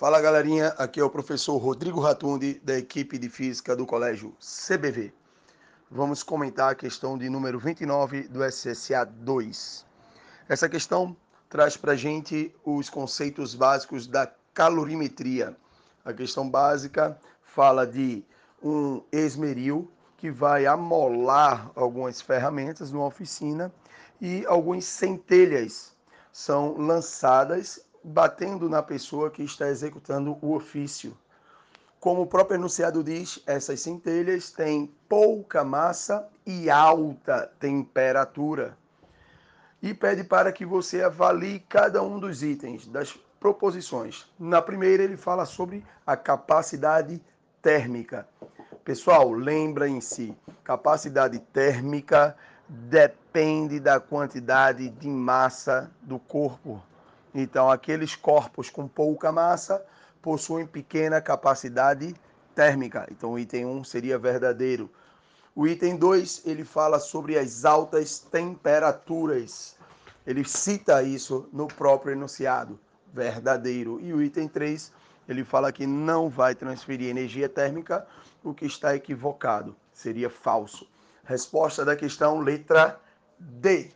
Fala galerinha, aqui é o professor Rodrigo Ratundi, da equipe de física do colégio CBV. Vamos comentar a questão de número 29 do SSA 2. Essa questão traz para gente os conceitos básicos da calorimetria. A questão básica fala de um esmeril que vai amolar algumas ferramentas numa oficina e algumas centelhas são lançadas batendo na pessoa que está executando o ofício. Como o próprio enunciado diz, essas centelhas têm pouca massa e alta temperatura. E pede para que você avalie cada um dos itens, das proposições. Na primeira, ele fala sobre a capacidade térmica. Pessoal, lembrem-se, capacidade térmica depende da quantidade de massa do corpo. Então, aqueles corpos com pouca massa possuem pequena capacidade térmica. Então, o item 1 seria verdadeiro. O item 2, ele fala sobre as altas temperaturas. Ele cita isso no próprio enunciado, verdadeiro. E o item 3, ele fala que não vai transferir energia térmica, o que está equivocado, seria falso. Resposta da questão, letra D.